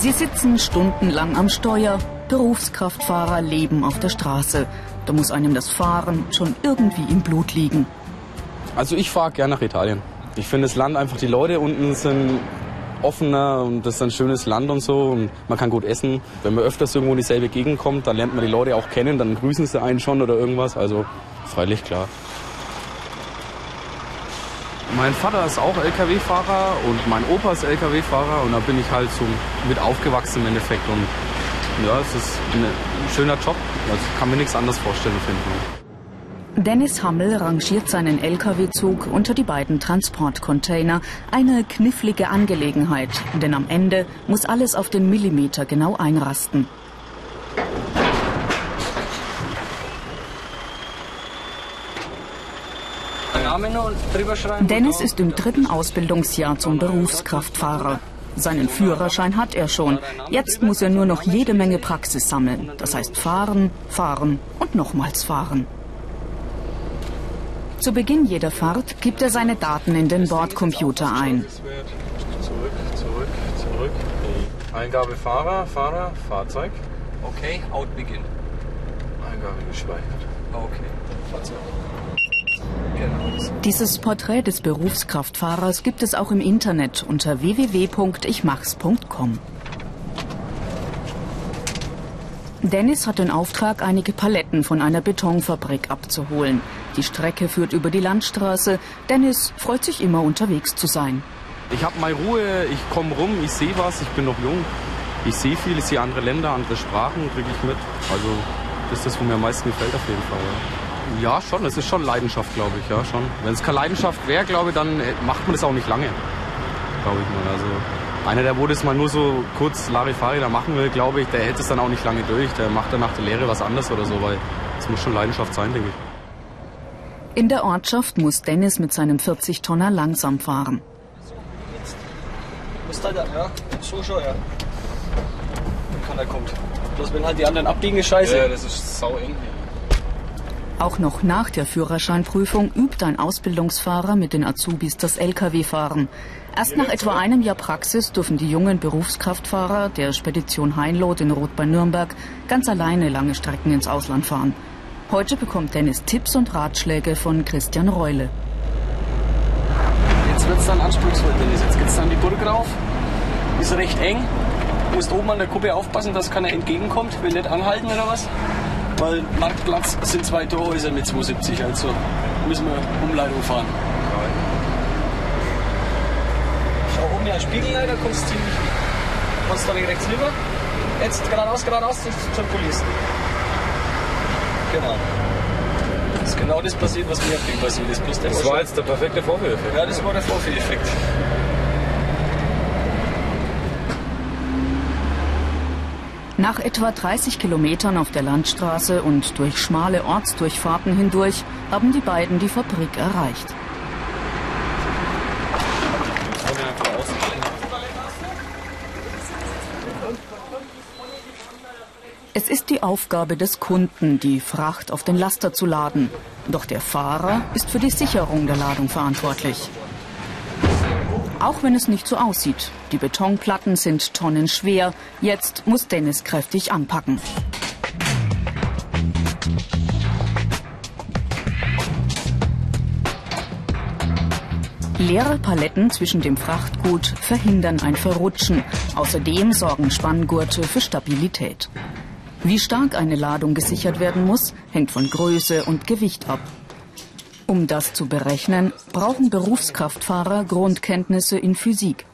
Sie sitzen stundenlang am Steuer. Berufskraftfahrer leben auf der Straße. Da muss einem das Fahren schon irgendwie im Blut liegen. Also ich fahre gerne nach Italien. Ich finde das Land einfach, die Leute unten sind offener und das ist ein schönes Land und so und man kann gut essen. Wenn man öfters irgendwo in dieselbe Gegend kommt, dann lernt man die Leute auch kennen, dann grüßen sie einen schon oder irgendwas. Also freilich klar. Mein Vater ist auch Lkw-Fahrer und mein Opa ist Lkw-Fahrer und da bin ich halt so mit aufgewachsen im Endeffekt und ja, es ist ein schöner Job. Also kann mir nichts anderes vorstellen Fall. Dennis Hammel rangiert seinen Lkw-Zug unter die beiden Transportcontainer. Eine knifflige Angelegenheit, denn am Ende muss alles auf den Millimeter genau einrasten. Dennis ist im dritten Ausbildungsjahr zum Berufskraftfahrer. Seinen Führerschein hat er schon. Jetzt muss er nur noch jede Menge Praxis sammeln. Das heißt fahren, fahren und nochmals fahren. Zu Beginn jeder Fahrt gibt er seine Daten in den Bordcomputer ein. Zurück, zurück, zurück. Eingabe Fahrer, Fahrer, Fahrzeug. Okay, out begin. Eingabe gespeichert. Okay, Fahrzeug. Dieses Porträt des Berufskraftfahrers gibt es auch im Internet unter www.ichmachs.com. Dennis hat den Auftrag, einige Paletten von einer Betonfabrik abzuholen. Die Strecke führt über die Landstraße. Dennis freut sich immer unterwegs zu sein. Ich habe meine Ruhe, ich komme rum, ich sehe was, ich bin noch jung. Ich sehe viel, ich sehe andere Länder, andere Sprachen, kriege ich mit. Also das ist das, was mir am meisten gefällt auf jeden Fall. Ja. Ja, schon. Es ist schon Leidenschaft, glaube ich. Ja, schon. Wenn es keine Leidenschaft wäre, glaube ich, dann äh, macht man das auch nicht lange. Glaube ich mal. Also einer, der wo das mal nur so kurz Larifari da machen will, glaube ich, der hält es dann auch nicht lange durch. Der macht dann nach der Lehre was anderes oder so, weil es muss schon Leidenschaft sein, denke ich. In der Ortschaft muss Dennis mit seinem 40-Tonner langsam fahren. Muss da, ja, so schon, ja. Dann kann er kommt. Bloß wenn halt die anderen abbiegen, ist scheiße. Ja, das ist sau eng hier. Auch noch nach der Führerscheinprüfung übt ein Ausbildungsfahrer mit den Azubis das Lkw-Fahren. Erst nach etwa einem Jahr Praxis dürfen die jungen Berufskraftfahrer der Spedition Heinloth in Roth bei Nürnberg ganz alleine lange Strecken ins Ausland fahren. Heute bekommt Dennis Tipps und Ratschläge von Christian Reule. Jetzt wird es dann anspruchsvoll, Dennis. Jetzt geht es dann die Burg rauf. Ist recht eng. Du musst oben an der Kuppe aufpassen, dass keiner entgegenkommt. Will nicht anhalten oder was weil Marktplatz sind zwei Torhäuser mit 270, also müssen wir Umleitung fahren. Schau oben ja Spiegelleiter, kommst ziemlich, kommst da rechts rüber. Jetzt geradeaus, geradeaus zur Police. Genau. Das ist genau das passiert, was mir passiert ist. Das war jetzt der perfekte Vorführeffekt. Ja, das war der Vorführeffekt. Nach etwa 30 Kilometern auf der Landstraße und durch schmale Ortsdurchfahrten hindurch haben die beiden die Fabrik erreicht. Es ist die Aufgabe des Kunden, die Fracht auf den Laster zu laden. Doch der Fahrer ist für die Sicherung der Ladung verantwortlich. Auch wenn es nicht so aussieht. Die Betonplatten sind tonnenschwer. Jetzt muss Dennis kräftig anpacken. Leere Paletten zwischen dem Frachtgut verhindern ein Verrutschen. Außerdem sorgen Spanngurte für Stabilität. Wie stark eine Ladung gesichert werden muss, hängt von Größe und Gewicht ab. Um das zu berechnen, brauchen Berufskraftfahrer Grundkenntnisse in Physik.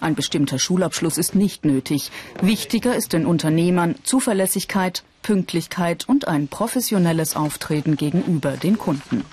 Ein bestimmter Schulabschluss ist nicht nötig. Wichtiger ist den Unternehmern Zuverlässigkeit, Pünktlichkeit und ein professionelles Auftreten gegenüber den Kunden.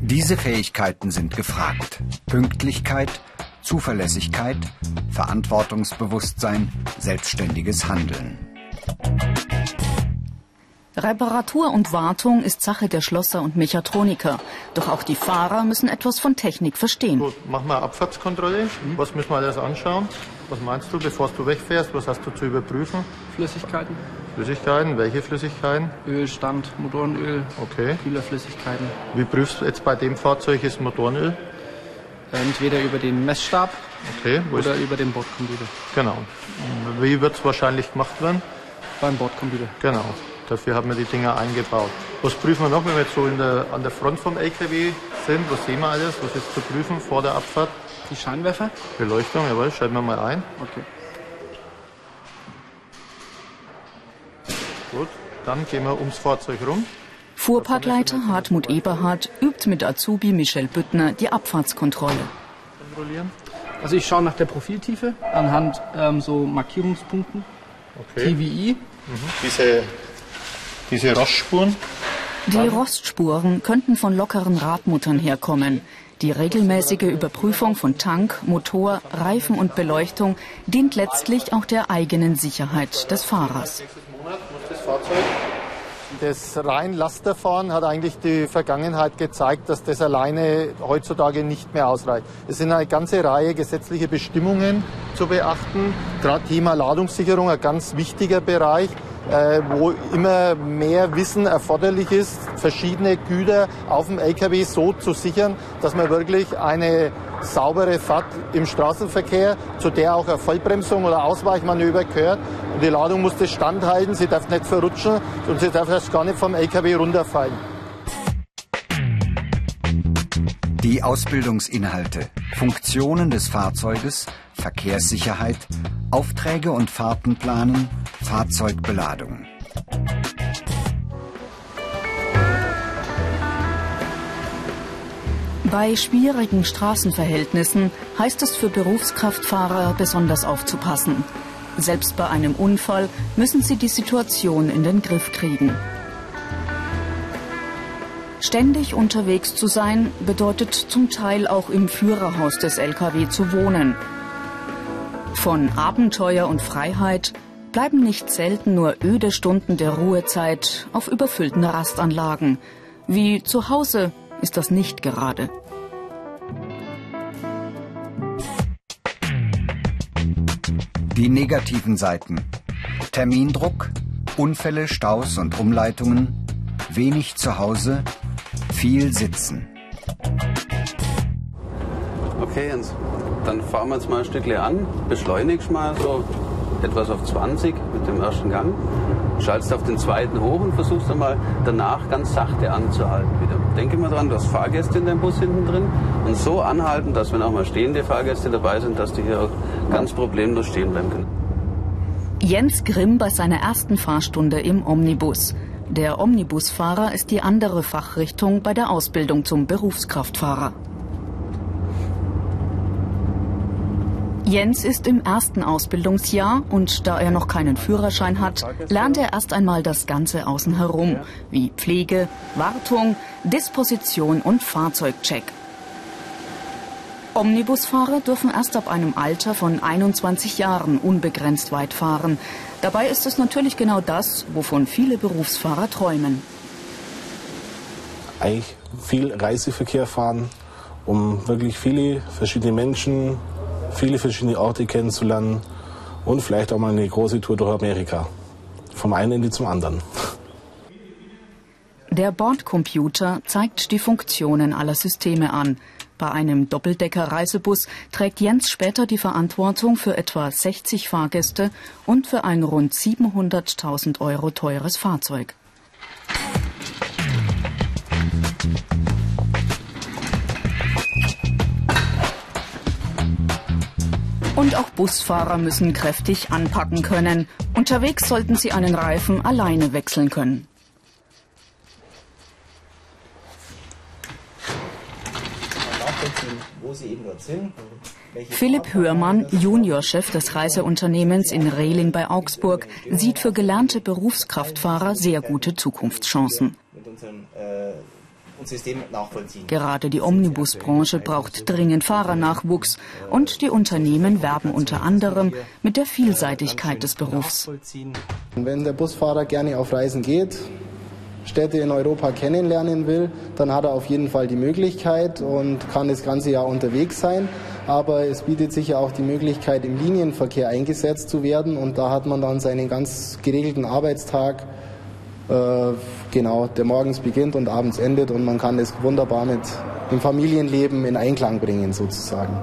Diese Fähigkeiten sind gefragt. Pünktlichkeit, Zuverlässigkeit, Verantwortungsbewusstsein, selbstständiges Handeln. Reparatur und Wartung ist Sache der Schlosser und Mechatroniker. Doch auch die Fahrer müssen etwas von Technik verstehen. Gut, mach mal Abfahrtskontrolle. Was müssen wir alles anschauen? Was meinst du, bevor du wegfährst? Was hast du zu überprüfen? Flüssigkeiten. Flüssigkeiten, welche Flüssigkeiten? Ölstand, Motorenöl, Okay. Kühlerflüssigkeiten. Wie prüfst du jetzt bei dem Fahrzeug ist Motorenöl? Entweder über den Messstab Okay, oder über den Bordcomputer. Genau. Wie wird es wahrscheinlich gemacht werden? Beim Bordcomputer. Genau. Dafür haben wir die Dinger eingebaut. Was prüfen wir noch, wenn wir jetzt so der, an der Front vom LKW sind? Was sehen wir alles? Was ist zu prüfen vor der Abfahrt? Die Scheinwerfer? Beleuchtung, jawohl, schalten wir mal ein. Okay. Gut, dann gehen wir ums Fahrzeug rum. Fuhrparkleiter Hartmut Eberhardt übt mit Azubi Michel Büttner die Abfahrtskontrolle. Also ich schaue nach der Profiltiefe anhand ähm, so Markierungspunkten. Okay. TVI. Diese, diese Rostspuren. Die Rostspuren könnten von lockeren Radmuttern herkommen. Die regelmäßige Überprüfung von Tank, Motor, Reifen und Beleuchtung dient letztlich auch der eigenen Sicherheit des Fahrers. Das rein Lasterfahren hat eigentlich die Vergangenheit gezeigt, dass das alleine heutzutage nicht mehr ausreicht. Es sind eine ganze Reihe gesetzliche Bestimmungen zu beachten. Gerade Thema Ladungssicherung, ein ganz wichtiger Bereich, äh, wo immer mehr Wissen erforderlich ist, verschiedene Güter auf dem LKW so zu sichern, dass man wirklich eine saubere Fahrt im Straßenverkehr, zu der auch eine Vollbremsung oder Ausweichmanöver gehört. Und die Ladung muss das standhalten, sie darf nicht verrutschen und sie darf erst gar nicht vom LKW runterfallen. Die Ausbildungsinhalte, Funktionen des Fahrzeuges, Verkehrssicherheit, Aufträge und Fahrten planen, Fahrzeugbeladung. Bei schwierigen Straßenverhältnissen heißt es für Berufskraftfahrer besonders aufzupassen. Selbst bei einem Unfall müssen sie die Situation in den Griff kriegen. Ständig unterwegs zu sein bedeutet zum Teil auch im Führerhaus des Lkw zu wohnen. Von Abenteuer und Freiheit bleiben nicht selten nur öde Stunden der Ruhezeit auf überfüllten Rastanlagen. Wie zu Hause ist das nicht gerade. Die negativen Seiten. Termindruck, Unfälle, Staus und Umleitungen, wenig zu Hause, viel Sitzen. Okay, Jens, dann fahren wir jetzt mal ein Stückchen an, beschleunigst mal so etwas auf 20 mit dem ersten Gang, schaltest auf den zweiten hoch und versuchst dann mal danach ganz sachte anzuhalten wieder. Denke mal dran, du hast Fahrgäste in deinem Bus hinten drin und so anhalten, dass wenn auch mal stehende Fahrgäste dabei sind, dass die hier auch ganz problemlos stehen bleiben können. Jens Grimm bei seiner ersten Fahrstunde im Omnibus. Der Omnibusfahrer ist die andere Fachrichtung bei der Ausbildung zum Berufskraftfahrer. Jens ist im ersten Ausbildungsjahr und da er noch keinen Führerschein hat, lernt er erst einmal das Ganze außen herum, wie Pflege, Wartung, Disposition und Fahrzeugcheck. Omnibusfahrer dürfen erst ab einem Alter von 21 Jahren unbegrenzt weit fahren. Dabei ist es natürlich genau das, wovon viele Berufsfahrer träumen. Eigentlich viel Reiseverkehr fahren, um wirklich viele verschiedene Menschen, viele verschiedene Orte kennenzulernen und vielleicht auch mal eine große Tour durch Amerika. Vom einen Ende zum anderen. Der Bordcomputer zeigt die Funktionen aller Systeme an. Bei einem Doppeldecker-Reisebus trägt Jens später die Verantwortung für etwa 60 Fahrgäste und für ein rund 700.000 Euro teures Fahrzeug. Und auch Busfahrer müssen kräftig anpacken können. Unterwegs sollten sie einen Reifen alleine wechseln können. Philipp Hörmann, Juniorchef des Reiseunternehmens in Rehling bei Augsburg, sieht für gelernte Berufskraftfahrer sehr gute Zukunftschancen. Gerade die Omnibusbranche braucht dringend Fahrernachwuchs und die Unternehmen werben unter anderem mit der Vielseitigkeit des Berufs. Wenn der Busfahrer gerne auf Reisen geht, Städte in Europa kennenlernen will, dann hat er auf jeden Fall die Möglichkeit und kann das ganze Jahr unterwegs sein. aber es bietet sich ja auch die Möglichkeit, im Linienverkehr eingesetzt zu werden und da hat man dann seinen ganz geregelten Arbeitstag, genau, der morgens beginnt und abends endet und man kann es wunderbar mit dem Familienleben in Einklang bringen sozusagen.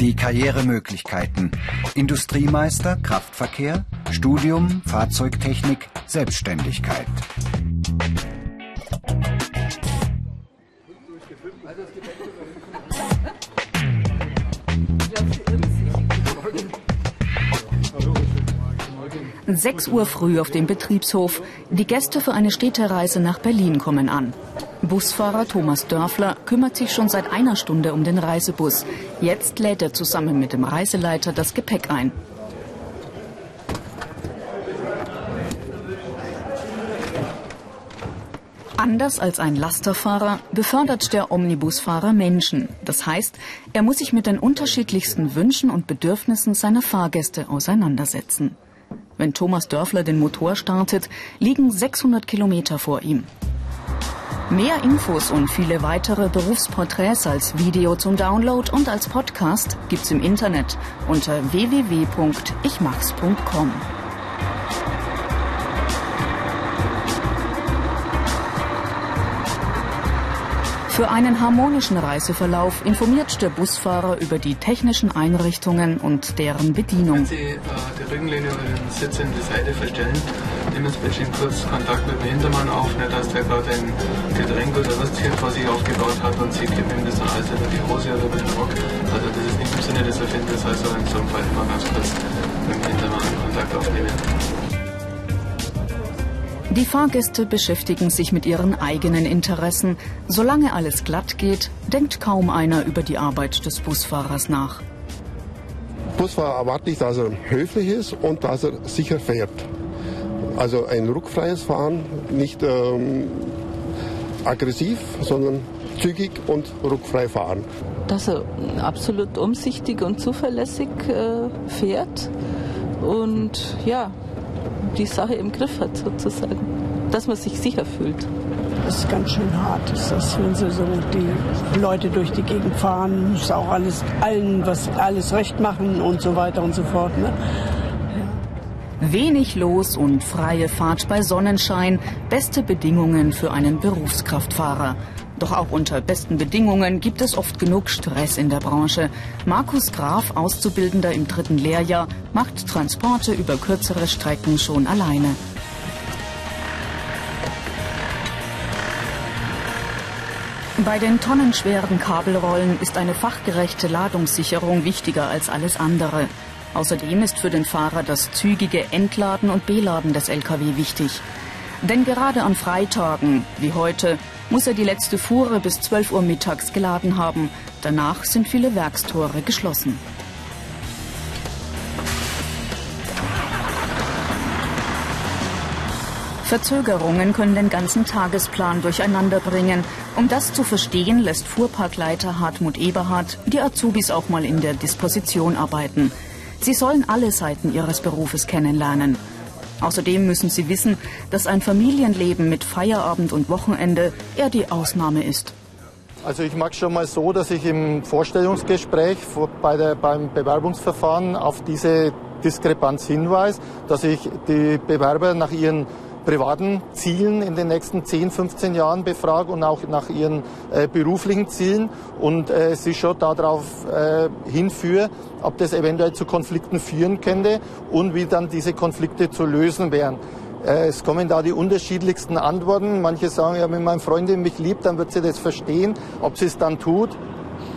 Die Karrieremöglichkeiten. Industriemeister, Kraftverkehr, Studium, Fahrzeugtechnik, Selbstständigkeit. Sechs Uhr früh auf dem Betriebshof. Die Gäste für eine Städtereise nach Berlin kommen an. Busfahrer Thomas Dörfler kümmert sich schon seit einer Stunde um den Reisebus. Jetzt lädt er zusammen mit dem Reiseleiter das Gepäck ein. Anders als ein Lasterfahrer befördert der Omnibusfahrer Menschen. Das heißt, er muss sich mit den unterschiedlichsten Wünschen und Bedürfnissen seiner Fahrgäste auseinandersetzen. Wenn Thomas Dörfler den Motor startet, liegen 600 Kilometer vor ihm. Mehr Infos und viele weitere Berufsporträts als Video zum Download und als Podcast gibt's im Internet unter www.ichmachs.com. Für einen harmonischen Reiseverlauf informiert der Busfahrer über die technischen Einrichtungen und deren Bedienung. Wenn Sie äh, die Rückenlehne oder den Sitz in die Seite verstellen, nehmen Sie bitte kurz Kontakt mit dem Hintermann auf, nicht dass der gerade ein Getränk oder Würstchen vor sich aufgebaut hat und Sie kippen das dann alles über die Hose oder über den Rock. Also das ist nicht im Sinne des Erfinders, also in so einem Fall immer ganz kurz mit dem Hintermann Kontakt aufnehmen. Die Fahrgäste beschäftigen sich mit ihren eigenen Interessen. Solange alles glatt geht, denkt kaum einer über die Arbeit des Busfahrers nach. Busfahrer erwartet nicht, dass er höflich ist und dass er sicher fährt. Also ein ruckfreies Fahren, nicht ähm, aggressiv, sondern zügig und ruckfrei fahren. Dass er absolut umsichtig und zuverlässig äh, fährt und ja, die Sache im Griff hat sozusagen, dass man sich sicher fühlt. Das ist ganz schön hart, ist das, wenn sie so die Leute durch die Gegend fahren, muss auch alles allen was alles recht machen und so weiter und so fort. Ne? Wenig los und freie Fahrt bei Sonnenschein, beste Bedingungen für einen Berufskraftfahrer. Doch auch unter besten Bedingungen gibt es oft genug Stress in der Branche. Markus Graf, Auszubildender im dritten Lehrjahr, macht Transporte über kürzere Strecken schon alleine. Bei den tonnenschweren Kabelrollen ist eine fachgerechte Ladungssicherung wichtiger als alles andere. Außerdem ist für den Fahrer das zügige Entladen und Beladen des Lkw wichtig. Denn gerade an Freitagen, wie heute, muss er die letzte Fuhre bis 12 Uhr mittags geladen haben. Danach sind viele Werkstore geschlossen. Verzögerungen können den ganzen Tagesplan durcheinander bringen. Um das zu verstehen, lässt Fuhrparkleiter Hartmut Eberhardt die Azubis auch mal in der Disposition arbeiten. Sie sollen alle Seiten ihres Berufes kennenlernen. Außerdem müssen sie wissen, dass ein Familienleben mit Feierabend und Wochenende eher die Ausnahme ist. Also ich mag schon mal so, dass ich im Vorstellungsgespräch bei der, beim Bewerbungsverfahren auf diese Diskrepanz hinweise, dass ich die Bewerber nach ihren privaten Zielen in den nächsten 10, 15 Jahren befrage und auch nach ihren äh, beruflichen Zielen und äh, sie schon darauf äh, hinführe, ob das eventuell zu Konflikten führen könnte und wie dann diese Konflikte zu lösen wären. Äh, es kommen da die unterschiedlichsten Antworten. Manche sagen, ja, wenn meine Freundin mich liebt, dann wird sie das verstehen. Ob sie es dann tut,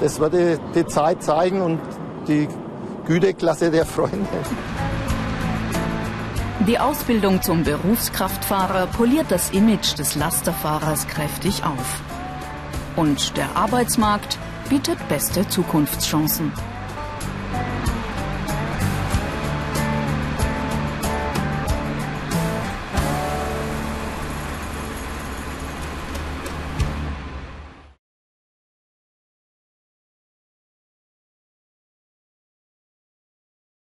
das wird die, die Zeit zeigen und die Güteklasse der Freunde. Die Ausbildung zum Berufskraftfahrer poliert das Image des Lasterfahrers kräftig auf. Und der Arbeitsmarkt bietet beste Zukunftschancen.